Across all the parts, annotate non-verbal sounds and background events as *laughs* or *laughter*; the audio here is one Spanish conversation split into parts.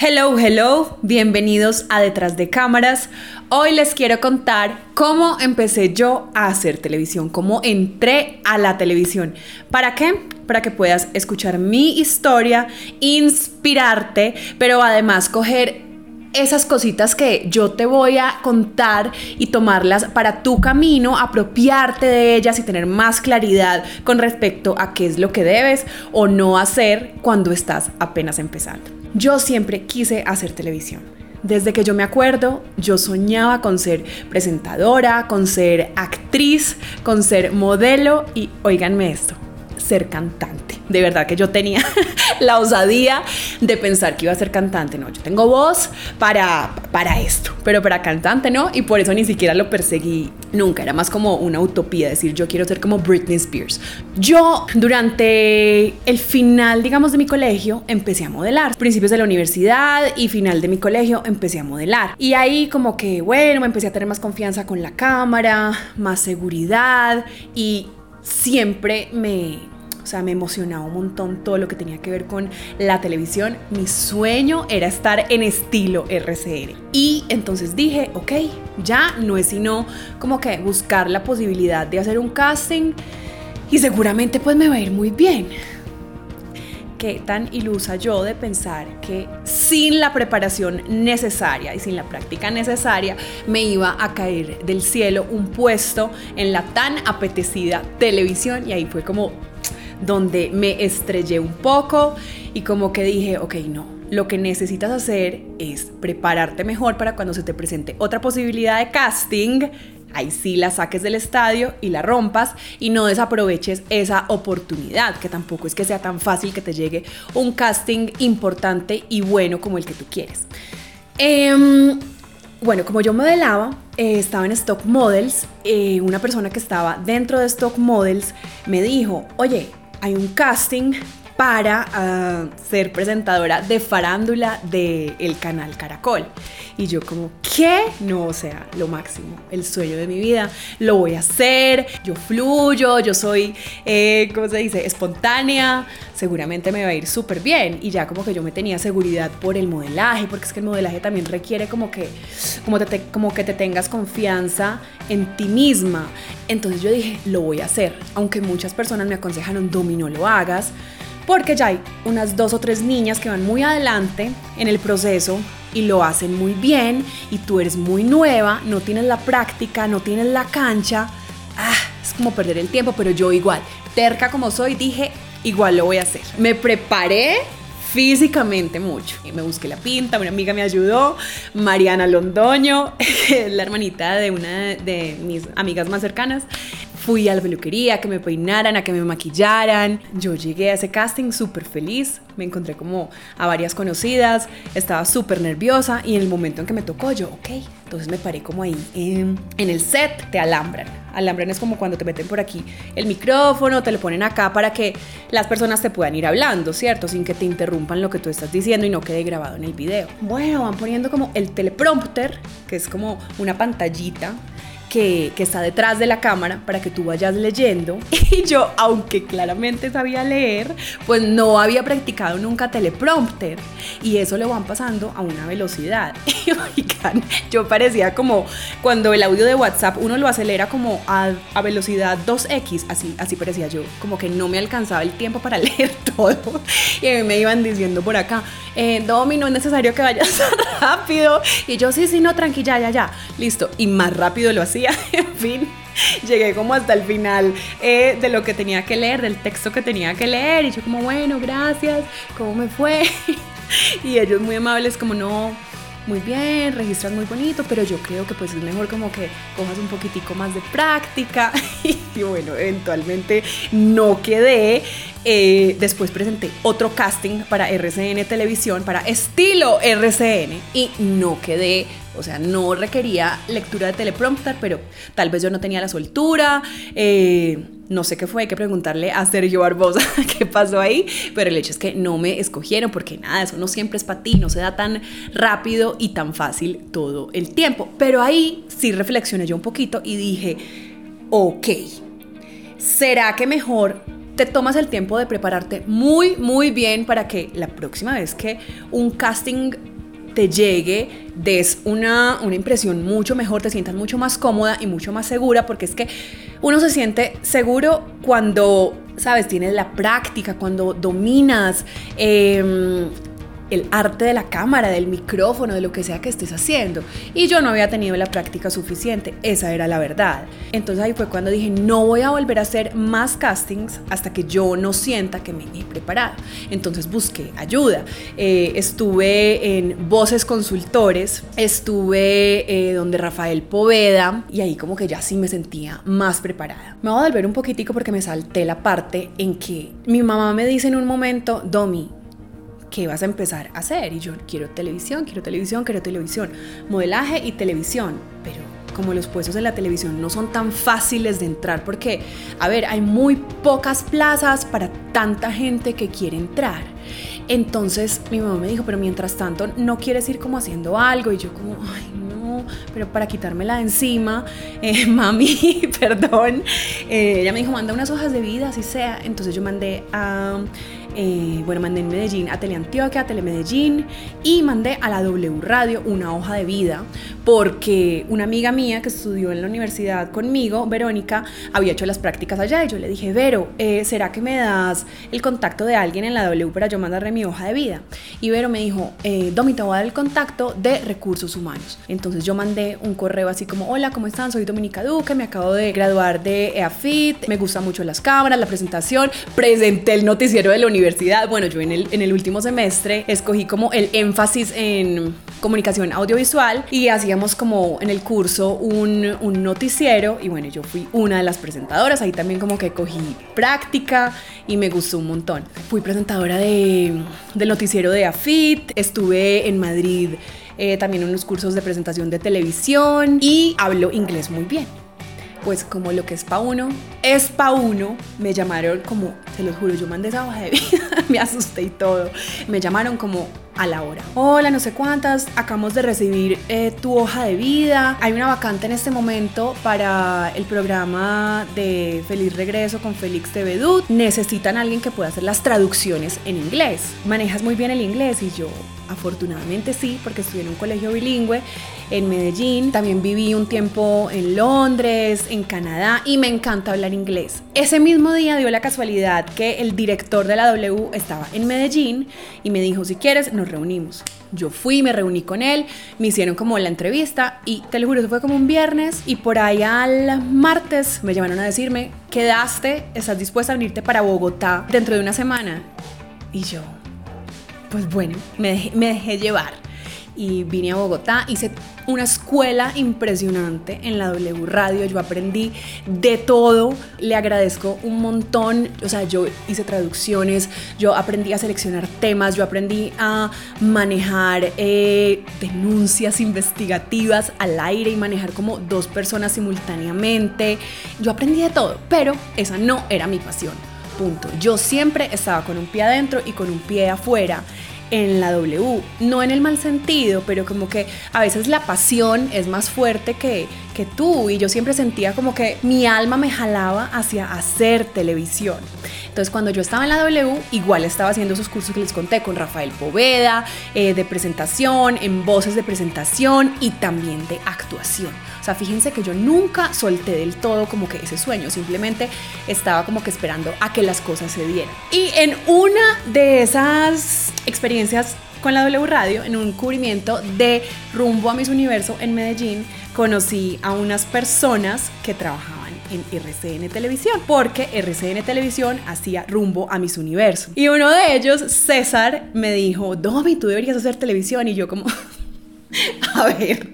Hello, hello, bienvenidos a Detrás de Cámaras. Hoy les quiero contar cómo empecé yo a hacer televisión, cómo entré a la televisión. ¿Para qué? Para que puedas escuchar mi historia, inspirarte, pero además coger esas cositas que yo te voy a contar y tomarlas para tu camino, apropiarte de ellas y tener más claridad con respecto a qué es lo que debes o no hacer cuando estás apenas empezando. Yo siempre quise hacer televisión. Desde que yo me acuerdo, yo soñaba con ser presentadora, con ser actriz, con ser modelo y oíganme esto, ser cantante de verdad que yo tenía *laughs* la osadía de pensar que iba a ser cantante. No, yo tengo voz para, para esto, pero para cantante no, y por eso ni siquiera lo perseguí nunca. Era más como una utopía, decir yo quiero ser como Britney Spears. Yo durante el final, digamos, de mi colegio, empecé a modelar. Principios de la universidad y final de mi colegio, empecé a modelar. Y ahí como que, bueno, me empecé a tener más confianza con la cámara, más seguridad y siempre me sea, me emocionaba un montón todo lo que tenía que ver con la televisión. Mi sueño era estar en estilo RCN. Y entonces dije, ok, ya no es sino como que buscar la posibilidad de hacer un casting y seguramente pues me va a ir muy bien qué tan ilusa yo de pensar que sin la preparación necesaria y sin la práctica necesaria me iba a caer del cielo un puesto en la tan apetecida televisión y ahí fue como donde me estrellé un poco y como que dije, ok, no, lo que necesitas hacer es prepararte mejor para cuando se te presente otra posibilidad de casting, ahí sí la saques del estadio y la rompas y no desaproveches esa oportunidad, que tampoco es que sea tan fácil que te llegue un casting importante y bueno como el que tú quieres. Em, bueno, como yo modelaba, eh, estaba en Stock Models, eh, una persona que estaba dentro de Stock Models me dijo, oye, hay un casting para ah, ser presentadora de farándula del canal Caracol. Y yo como, ¿qué? No, o sea, lo máximo, el sueño de mi vida, lo voy a hacer, yo fluyo, yo soy, eh, ¿cómo se dice?, espontánea, seguramente me va a ir súper bien. Y ya como que yo me tenía seguridad por el modelaje, porque es que el modelaje también requiere como que, como, te, como que te tengas confianza en ti misma. Entonces yo dije, lo voy a hacer, aunque muchas personas me aconsejaron, Domi, no lo hagas porque ya hay unas dos o tres niñas que van muy adelante en el proceso y lo hacen muy bien y tú eres muy nueva, no tienes la práctica, no tienes la cancha, ah, es como perder el tiempo, pero yo igual, terca como soy, dije, igual lo voy a hacer. Me preparé físicamente mucho. Me busqué la pinta, una amiga me ayudó, Mariana Londoño, *laughs* la hermanita de una de mis amigas más cercanas, Fui a la peluquería, a que me peinaran, a que me maquillaran. Yo llegué a ese casting súper feliz, me encontré como a varias conocidas, estaba súper nerviosa y en el momento en que me tocó yo, ok, entonces me paré como ahí en, en el set, te alambran. Alambran es como cuando te meten por aquí el micrófono, te lo ponen acá para que las personas te puedan ir hablando, ¿cierto? Sin que te interrumpan lo que tú estás diciendo y no quede grabado en el video. Bueno, van poniendo como el teleprompter, que es como una pantallita que, está detrás de la cámara para que tú vayas leyendo. *laughs* Y yo, aunque claramente sabía leer, pues no había practicado nunca teleprompter. Y eso lo van pasando a una velocidad. *laughs* Y yo parecía como cuando el audio de WhatsApp uno lo acelera como a, velocidad 2x, así, así parecía yo. Como que no me alcanzaba el tiempo para *laughs* leer todo. Y me iban diciendo por acá, eh, Domi, no es necesario que vayas rápido. Y yo, sí, sí, no, tranquila, ya, ya, listo. Y más rápido lo hacía *laughs* en fin, llegué como hasta el final eh, de lo que tenía que leer, del texto que tenía que leer, y yo como, bueno, gracias, ¿cómo me fue? *laughs* y ellos muy amables como, no, muy bien, registras muy bonito, pero yo creo que pues es mejor como que cojas un poquitico más de práctica. *laughs* y bueno, eventualmente no quedé. Eh, después presenté otro casting para RCN Televisión, para estilo RCN, y no quedé o sea, no requería lectura de teleprompter, pero tal vez yo no tenía la soltura. Eh, no sé qué fue, hay que preguntarle a Sergio Barbosa *laughs* qué pasó ahí, pero el hecho es que no me escogieron porque nada, eso no siempre es para ti, no se da tan rápido y tan fácil todo el tiempo. Pero ahí sí reflexioné yo un poquito y dije, ok, ¿será que mejor te tomas el tiempo de prepararte muy, muy bien para que la próxima vez que un casting te llegue, des una, una impresión mucho mejor, te sientas mucho más cómoda y mucho más segura, porque es que uno se siente seguro cuando, sabes, tienes la práctica, cuando dominas. Eh, el arte de la cámara, del micrófono, de lo que sea que estés haciendo. Y yo no había tenido la práctica suficiente, esa era la verdad. Entonces ahí fue cuando dije, no voy a volver a hacer más castings hasta que yo no sienta que me he preparado. Entonces busqué ayuda. Eh, estuve en Voces Consultores, estuve eh, donde Rafael Poveda y ahí como que ya sí me sentía más preparada. Me voy a volver un poquitico porque me salté la parte en que mi mamá me dice en un momento, Domi, ¿qué vas a empezar a hacer? Y yo quiero televisión, quiero televisión, quiero televisión, modelaje y televisión, pero como los puestos en la televisión no son tan fáciles de entrar porque, a ver, hay muy pocas plazas para tanta gente que quiere entrar. Entonces mi mamá me dijo, pero mientras tanto, ¿no quieres ir como haciendo algo? Y yo como, ay, no, pero para quitármela de encima, eh, *laughs* mami, perdón, eh, ella me dijo, manda unas hojas de vida, así sea. Entonces yo mandé a eh, bueno, mandé en Medellín a Teleantioquia, a Telemedellín y mandé a la W Radio una hoja de vida porque una amiga mía que estudió en la universidad conmigo, Verónica, había hecho las prácticas allá y yo le dije, Vero, eh, ¿será que me das el contacto de alguien en la W para yo mandarle mi hoja de vida? Y Vero me dijo, eh, Domi, te voy a dar el contacto de recursos humanos. Entonces yo mandé un correo así como, hola, ¿cómo están? Soy Dominica Duque, me acabo de graduar de EAFIT, me gustan mucho las cámaras, la presentación, presenté el noticiero de la universidad. Bueno, yo en el, último semestre escogí como el énfasis en comunicación audiovisual y hacíamos como en el curso un, noticiero y bueno, yo fui una de las presentadoras, ahí también como que cogí práctica y me gustó un montón. Fui presentadora de, del noticiero de AFIT, estuve en Madrid eh, también unos cursos de presentación de televisión y hablo inglés muy bien pues como lo que es pa' uno, es pa' uno, me llamaron como, te lo juro, yo mandé esa hoja de vida, *laughs* me asusté y todo, me llamaron como a la hora. Hola, no sé cuántas, acabamos de recibir eh, tu hoja de vida. Hay una vacante en este momento para el programa de Feliz Regreso con Félix Tevedut. Necesitan a alguien que pueda hacer las traducciones en inglés. Manejas muy bien el inglés y yo, afortunadamente sí, porque estudié en un colegio bilingüe en Medellín. También viví un tiempo en Londres, en Canadá y me encanta hablar inglés. Ese mismo día dio la casualidad que el director de la W estaba en Medellín y me dijo, si quieres, nos reunimos. Yo fui, me reuní con él, me hicieron como la entrevista y te lo juro, eso fue como un viernes y por ahí al martes me llamaron a decirme, quedaste, estás dispuesta a venirte para Bogotá dentro de una semana. Y yo, pues bueno, me dejé llevar y vine a Bogotá, hice una escuela impresionante en la W Radio, yo aprendí de todo, le agradezco un montón, o sea, yo hice traducciones, yo aprendí a seleccionar temas, yo aprendí a manejar eh, denuncias investigativas al aire y manejar como dos personas simultáneamente, yo aprendí de todo, pero esa no era mi pasión. Punto. Yo siempre estaba con un pie adentro y con un pie afuera en la W, no en el mal sentido, pero como que a veces la pasión es más fuerte que, que tú y yo siempre sentía como que mi alma me jalaba hacia hacer televisión. Entonces cuando yo estaba en la W, igual estaba haciendo esos cursos que les conté con Rafael Poveda, eh, de presentación, en voces de presentación y también de actuación. O sea, fíjense que yo nunca solté del todo como que ese sueño, simplemente estaba como que esperando a que las cosas se dieran. Y en una de esas experiencias con la W Radio, en un cubrimiento de Rumbo a Mis Universo en Medellín, conocí a unas personas que trabajaban en RCN Televisión, porque RCN Televisión hacía rumbo a mis universo. Y uno de ellos, César, me dijo, Domi, tú deberías hacer televisión. Y yo como... *laughs* A ver,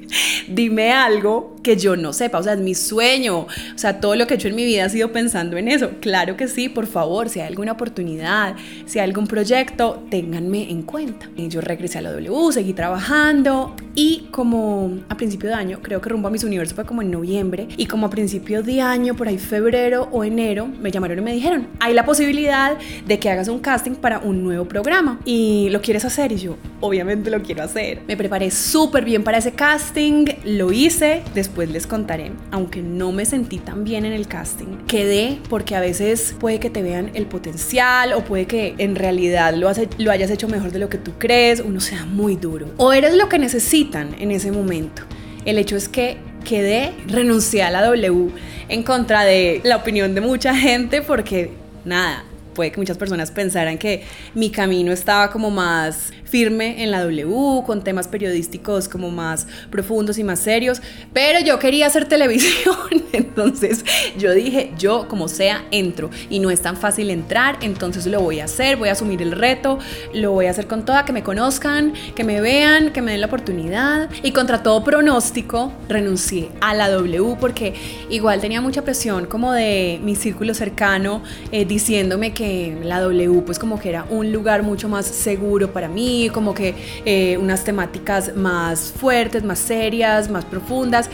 dime algo que yo no sepa, o sea, es mi sueño, o sea, todo lo que he hecho en mi vida ha sido pensando en eso. Claro que sí, por favor, si hay alguna oportunidad, si hay algún proyecto, ténganme en cuenta. Yo regresé a la W, seguí trabajando Y como a principio de año, creo que rumbo a mis universos fue como en noviembre, y como a principio de año, por ahí febrero o enero, me llamaron y me dijeron, hay la posibilidad de que hagas un casting para un nuevo programa y lo quieres hacer y yo obviamente lo quiero hacer. Me preparé súper bien para ese casting, lo hice, después les contaré, aunque no me sentí tan bien en el casting, quedé porque a veces puede que te vean el potencial o puede que en realidad lo, lo hayas hecho mejor de lo que tú crees, uno sea muy duro o eres lo que necesitan en ese momento. El hecho es que quedé, renuncié a la W en contra de la opinión de mucha *laughs* gente porque nada, puede que muchas personas pensaran que mi camino estaba como más firme en la W, con temas periodísticos como más profundos y más serios, pero yo quería hacer *laughs* televisión, entonces yo dije, yo como sea entro. Y no es tan fácil entrar, entonces lo voy a hacer, voy a asumir el reto, lo voy a hacer con toda, que me conozcan, que me vean, que me den la oportunidad. Y contra todo pronóstico renuncié a la W porque igual tenía mucha presión como de mi círculo cercano eh, diciéndome que la W pues como que era un lugar mucho más seguro para mí, como que eh, unas temáticas más fuertes, más serias, más profundas.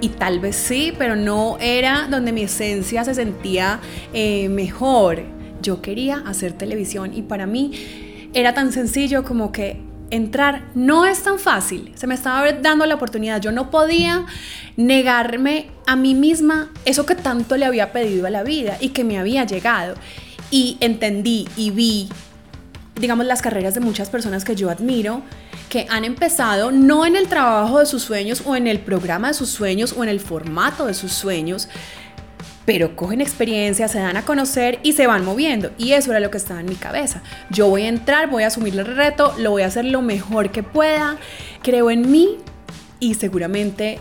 Y tal vez sí, pero no era donde mi esencia se sentía eh, mejor. Yo quería hacer televisión y para mí era tan sencillo como que entrar no es tan fácil. Se me estaba dando la oportunidad. Yo no podía negarme a mí misma eso que tanto le había pedido a la vida y que me había llegado. Y entendí y vi digamos, las carreras de muchas personas que yo admiro, que han empezado no en el trabajo de sus sueños o en el programa de sus sueños o en el formato de sus sueños, pero cogen experiencia, se dan a conocer y se van moviendo. Y eso era lo que estaba en mi cabeza. Yo voy a entrar, voy a asumir el reto, lo voy a hacer lo mejor que pueda, creo en mí y seguramente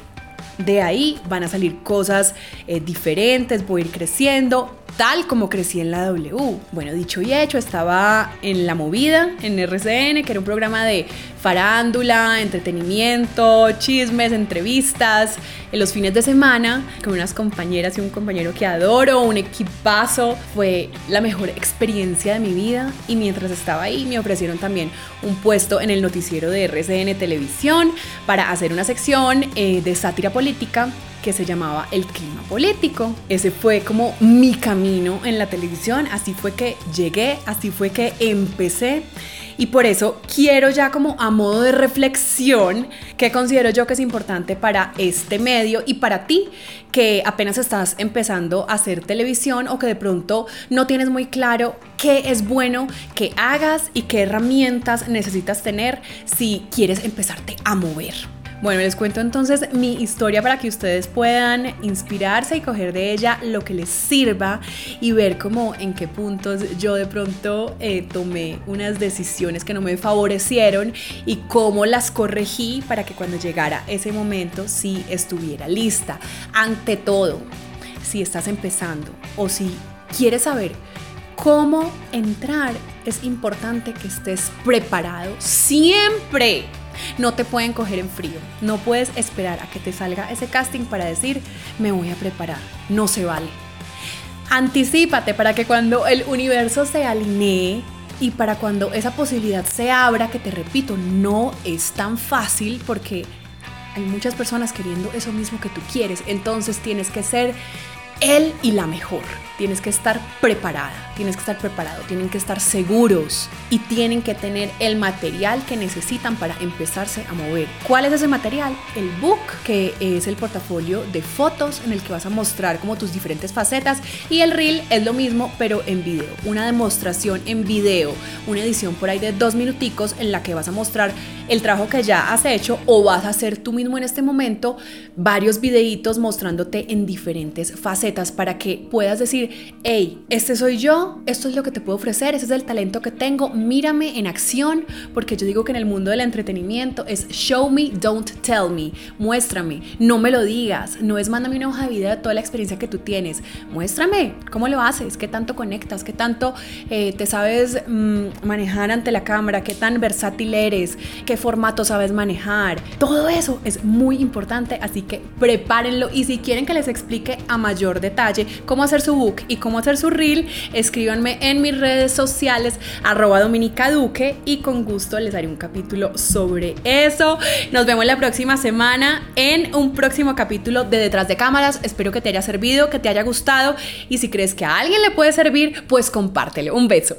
de ahí van a salir cosas eh, diferentes, voy a ir creciendo, tal como crecí en la W. Bueno, dicho y hecho, estaba en La Movida, en RCN, que era un programa de farándula, entretenimiento, chismes, entrevistas, en los fines de semana, con unas compañeras y un compañero que adoro, un equipazo. Fue la mejor experiencia de mi vida y mientras estaba ahí me ofrecieron también un puesto en el noticiero de RCN Televisión para hacer una sección eh, de sátira política que se llamaba El clima político. Ese fue como mi camino en la televisión, así fue que llegué, así fue que empecé. Y por eso quiero ya como a modo de reflexión que considero yo que es importante para este medio y para ti que apenas estás empezando a hacer televisión o que de pronto no tienes muy claro qué es bueno que hagas y qué herramientas necesitas tener si quieres empezarte a mover. Bueno, les cuento entonces mi historia para que ustedes puedan inspirarse y coger de ella lo que les sirva y ver cómo en qué puntos yo de pronto eh, tomé unas decisiones que no me favorecieron y cómo las corregí para que cuando llegara ese momento sí estuviera lista. Ante todo, si estás empezando o si quieres saber cómo entrar, es importante que estés preparado siempre no te pueden coger en frío. No puedes esperar a que te salga ese casting para decir, me voy a preparar. No se vale. Anticípate para que cuando el universo se alinee y para cuando esa posibilidad se abra, que te repito, no es tan fácil porque hay muchas personas queriendo eso mismo que tú quieres. Entonces tienes que ser él y la mejor. Tienes que estar preparada, tienes que estar preparado, tienen que estar seguros y tienen que tener el material que necesitan para empezarse a mover. ¿Cuál es ese material? El book, que es el portafolio de fotos en el que vas a mostrar como tus diferentes facetas y el reel es lo mismo pero en video, una demostración en video, una edición por ahí de dos minuticos en la que vas a mostrar el trabajo que ya has hecho o vas a hacer tú mismo en este momento varios videitos mostrándote en diferentes facetas para que puedas decir, hey, este soy yo, esto es lo que te puedo ofrecer, ese es el talento que tengo, mírame en acción, porque yo digo que en el mundo del entretenimiento es show me, don't tell me, muéstrame, no me lo digas, no es mándame una hoja de vida de toda la experiencia que tú tienes, muéstrame cómo lo haces, qué tanto conectas, qué tanto eh, te sabes mm, manejar ante la cámara, qué tan versátil eres, qué formato sabes manejar. Todo eso es muy importante, así que prepárenlo y si quieren que les explique a mayor detalle cómo hacer su book y cómo hacer su reel, escríbanme en mis redes sociales arroba Dominica Duque y con gusto les haré un capítulo sobre eso. Nos vemos la próxima semana en un próximo capítulo de Detrás de Cámaras. Espero que te haya servido, que te haya gustado y si crees que a alguien le puede servir, pues compártelo. Un beso.